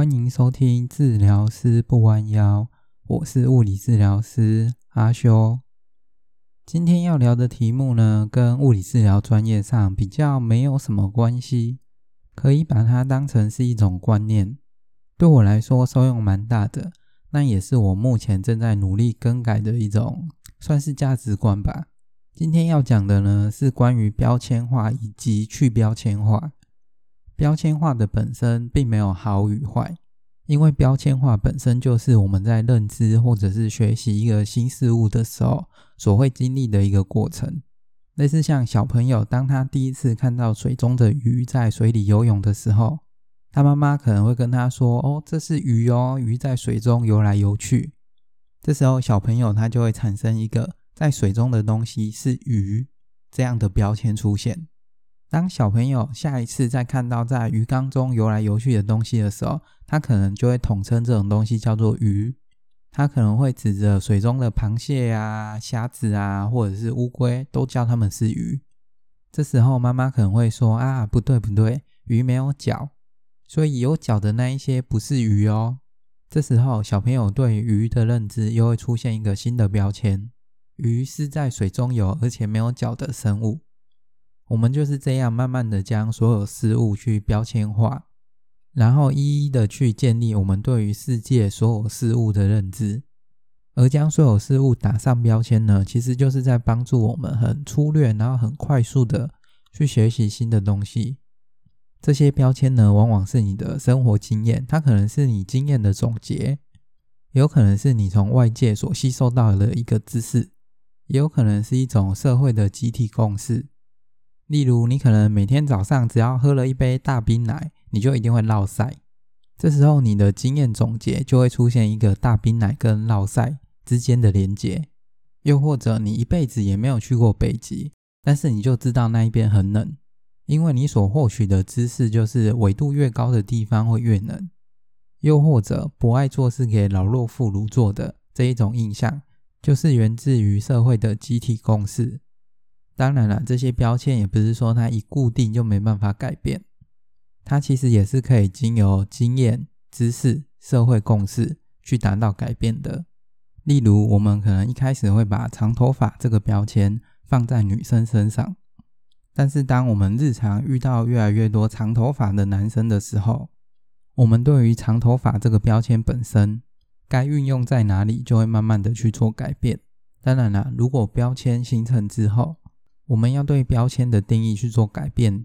欢迎收听治疗师不弯腰，我是物理治疗师阿修。今天要聊的题目呢，跟物理治疗专业上比较没有什么关系，可以把它当成是一种观念，对我来说收用蛮大的。那也是我目前正在努力更改的一种，算是价值观吧。今天要讲的呢，是关于标签化以及去标签化。标签化的本身并没有好与坏，因为标签化本身就是我们在认知或者是学习一个新事物的时候所会经历的一个过程。类似像小朋友，当他第一次看到水中的鱼在水里游泳的时候，他妈妈可能会跟他说：“哦，这是鱼哦，鱼在水中游来游去。”这时候小朋友他就会产生一个在水中的东西是鱼这样的标签出现。当小朋友下一次再看到在鱼缸中游来游去的东西的时候，他可能就会统称这种东西叫做鱼。他可能会指着水中的螃蟹啊、虾子啊，或者是乌龟，都叫它们是鱼。这时候妈妈可能会说：“啊，不对不对，鱼没有脚，所以有脚的那一些不是鱼哦。”这时候小朋友对鱼的认知又会出现一个新的标签：鱼是在水中游而且没有脚的生物。我们就是这样慢慢的将所有事物去标签化，然后一一的去建立我们对于世界所有事物的认知。而将所有事物打上标签呢，其实就是在帮助我们很粗略，然后很快速的去学习新的东西。这些标签呢，往往是你的生活经验，它可能是你经验的总结，也有可能是你从外界所吸收到的一个知识，也有可能是一种社会的集体共识。例如，你可能每天早上只要喝了一杯大冰奶，你就一定会落赛。这时候，你的经验总结就会出现一个大冰奶跟落赛之间的连接。又或者，你一辈子也没有去过北极，但是你就知道那一边很冷，因为你所获取的知识就是纬度越高的地方会越冷。又或者，不爱做事给老弱妇孺做的这一种印象，就是源自于社会的集体共识。当然了，这些标签也不是说它一固定就没办法改变，它其实也是可以经由经验、知识、社会共识去达到改变的。例如，我们可能一开始会把长头发这个标签放在女生身上，但是当我们日常遇到越来越多长头发的男生的时候，我们对于长头发这个标签本身该运用在哪里，就会慢慢的去做改变。当然了，如果标签形成之后，我们要对标签的定义去做改变，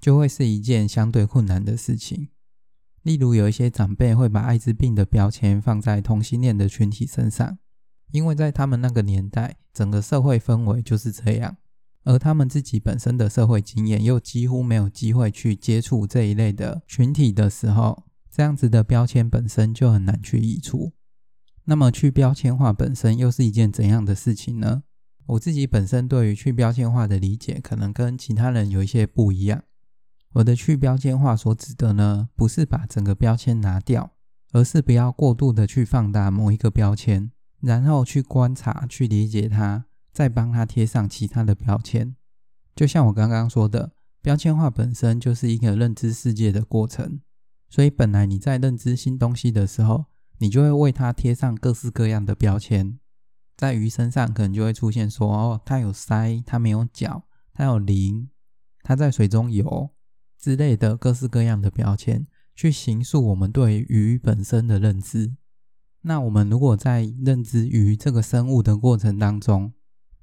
就会是一件相对困难的事情。例如，有一些长辈会把艾滋病的标签放在同性恋的群体身上，因为在他们那个年代，整个社会氛围就是这样，而他们自己本身的社会经验又几乎没有机会去接触这一类的群体的时候，这样子的标签本身就很难去移除。那么，去标签化本身又是一件怎样的事情呢？我自己本身对于去标签化的理解，可能跟其他人有一些不一样。我的去标签化所指的呢，不是把整个标签拿掉，而是不要过度的去放大某一个标签，然后去观察、去理解它，再帮它贴上其他的标签。就像我刚刚说的，标签化本身就是一个认知世界的过程，所以本来你在认知新东西的时候，你就会为它贴上各式各样的标签。在鱼身上可能就会出现说，哦，它有鳃，它没有脚，它有鳞，它在水中游之类的各式各样的标签，去形塑我们对鱼本身的认知。那我们如果在认知鱼这个生物的过程当中，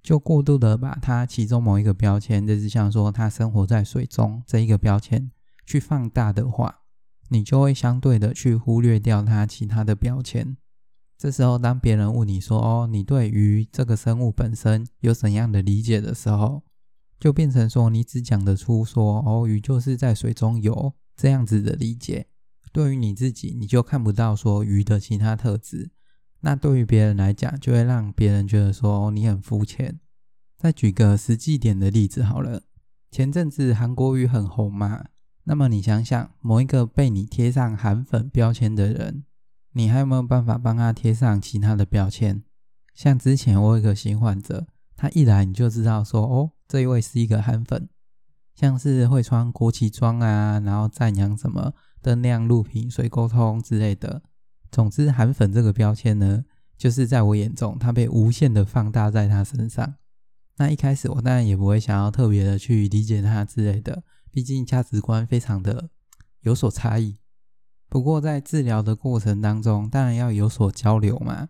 就过度的把它其中某一个标签，就是像说它生活在水中这一个标签去放大的话，你就会相对的去忽略掉它其他的标签。这时候，当别人问你说：“哦，你对鱼这个生物本身有怎样的理解的时候，就变成说你只讲得出说哦，鱼就是在水中游这样子的理解。对于你自己，你就看不到说鱼的其他特质。那对于别人来讲，就会让别人觉得说，你很肤浅。再举个实际点的例子好了，前阵子韩国瑜很红嘛，那么你想想，某一个被你贴上韩粉标签的人。你还有没有办法帮他贴上其他的标签？像之前我有一个新患者，他一来你就知道说，哦，这一位是一个韩粉。像是会穿国旗装啊，然后赞扬什么灯亮、路平、水沟通之类的。总之，韩粉这个标签呢，就是在我眼中，他被无限的放大在他身上。那一开始我当然也不会想要特别的去理解他之类的，毕竟价值观非常的有所差异。不过在治疗的过程当中，当然要有所交流嘛，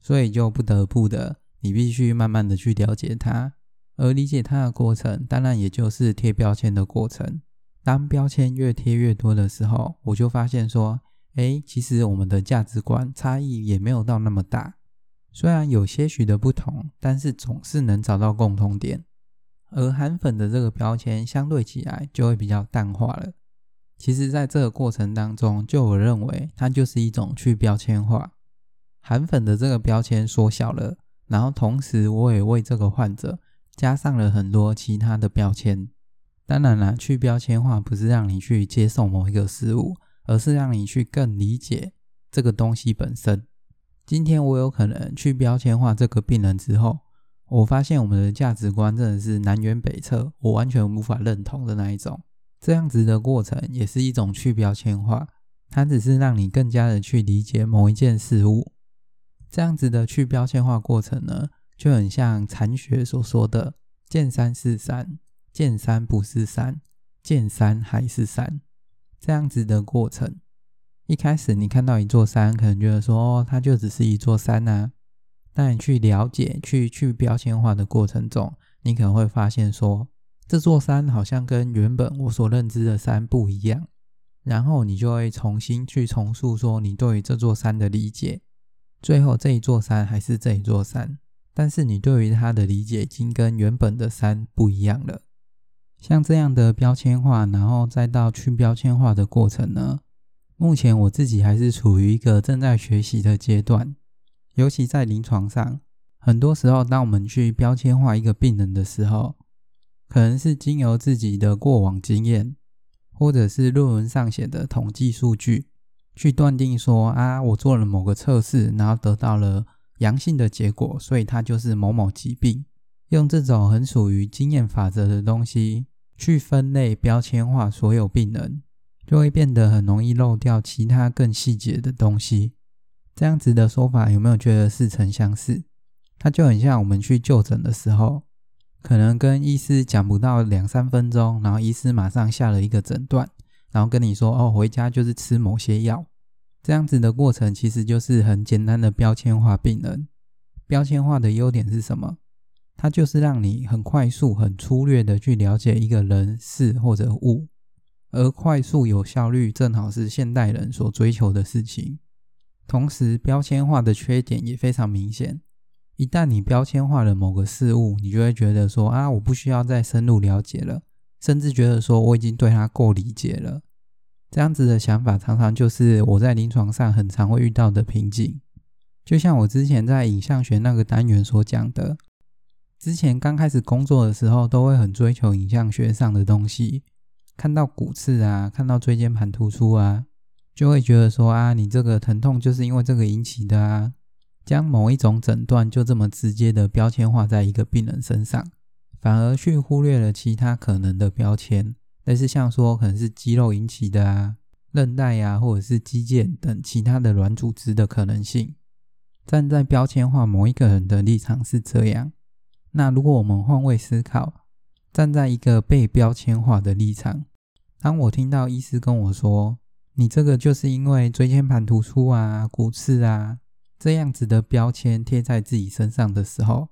所以就不得不的，你必须慢慢的去了解他，而理解他的过程，当然也就是贴标签的过程。当标签越贴越多的时候，我就发现说，诶，其实我们的价值观差异也没有到那么大。虽然有些许的不同，但是总是能找到共通点。而韩粉的这个标签相对起来就会比较淡化了。其实，在这个过程当中，就我认为它就是一种去标签化。韩粉的这个标签缩小了，然后同时我也为这个患者加上了很多其他的标签。当然了，去标签化不是让你去接受某一个事物，而是让你去更理解这个东西本身。今天我有可能去标签化这个病人之后，我发现我们的价值观真的是南辕北辙，我完全无法认同的那一种。这样子的过程也是一种去标签化，它只是让你更加的去理解某一件事物。这样子的去标签化过程呢，就很像禅学所说的“见山是山，见山不是山，见山还是山”这样子的过程。一开始你看到一座山，可能觉得说，哦，它就只是一座山啊。但你去了解、去去标签化的过程中，你可能会发现说，这座山好像跟原本我所认知的山不一样。然后你就会重新去重述说你对于这座山的理解。最后这一座山还是这一座山，但是你对于它的理解已经跟原本的山不一样了。像这样的标签化，然后再到去标签化的过程呢？目前我自己还是处于一个正在学习的阶段，尤其在临床上，很多时候当我们去标签化一个病人的时候，可能是经由自己的过往经验，或者是论文上写的统计数据，去断定说啊，我做了某个测试，然后得到了阳性的结果，所以它就是某某疾病。用这种很属于经验法则的东西去分类标签化所有病人。就会变得很容易漏掉其他更细节的东西。这样子的说法有没有觉得似曾相识？它就很像我们去就诊的时候，可能跟医师讲不到两三分钟，然后医师马上下了一个诊断，然后跟你说：“哦，回家就是吃某些药。”这样子的过程其实就是很简单的标签化病人。标签化的优点是什么？它就是让你很快速、很粗略的去了解一个人、事或者物。而快速有效率正好是现代人所追求的事情。同时，标签化的缺点也非常明显。一旦你标签化了某个事物，你就会觉得说啊，我不需要再深入了解了，甚至觉得说我已经对它够理解了。这样子的想法常常就是我在临床上很常会遇到的瓶颈。就像我之前在影像学那个单元所讲的，之前刚开始工作的时候，都会很追求影像学上的东西。看到骨刺啊，看到椎间盘突出啊，就会觉得说啊，你这个疼痛就是因为这个引起的啊，将某一种诊断就这么直接的标签化在一个病人身上，反而去忽略了其他可能的标签，类似像说可能是肌肉引起的啊，韧带啊，或者是肌腱等其他的软组织的可能性。站在标签化某一个人的立场是这样，那如果我们换位思考。站在一个被标签化的立场，当我听到医师跟我说：“你这个就是因为椎间盘突出啊、骨刺啊这样子的标签贴在自己身上的时候，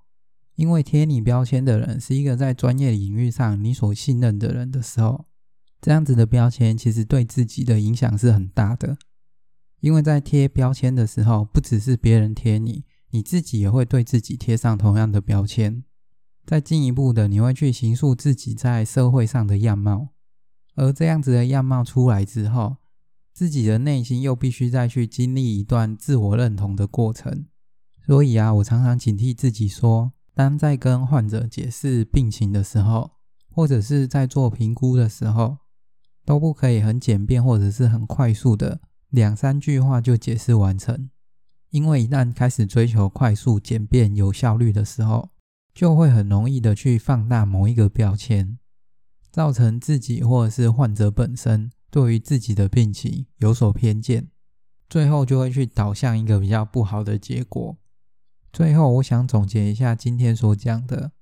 因为贴你标签的人是一个在专业领域上你所信任的人的时候，这样子的标签其实对自己的影响是很大的。因为在贴标签的时候，不只是别人贴你，你自己也会对自己贴上同样的标签。”再进一步的，你会去形塑自己在社会上的样貌，而这样子的样貌出来之后，自己的内心又必须再去经历一段自我认同的过程。所以啊，我常常警惕自己说，当在跟患者解释病情的时候，或者是在做评估的时候，都不可以很简便或者是很快速的两三句话就解释完成，因为一旦开始追求快速、简便、有效率的时候，就会很容易的去放大某一个标签，造成自己或者是患者本身对于自己的病情有所偏见，最后就会去导向一个比较不好的结果。最后，我想总结一下今天所讲的：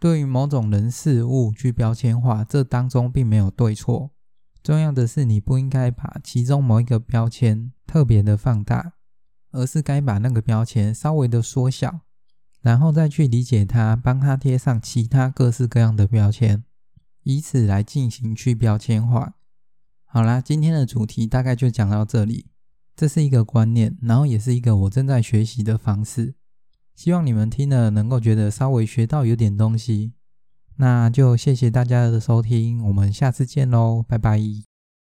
对于某种人事物去标签化，这当中并没有对错。重要的是，你不应该把其中某一个标签特别的放大，而是该把那个标签稍微的缩小，然后再去理解它，帮它贴上其他各式各样的标签，以此来进行去标签化。好啦，今天的主题大概就讲到这里。这是一个观念，然后也是一个我正在学习的方式。希望你们听了能够觉得稍微学到有点东西，那就谢谢大家的收听，我们下次见喽，拜拜。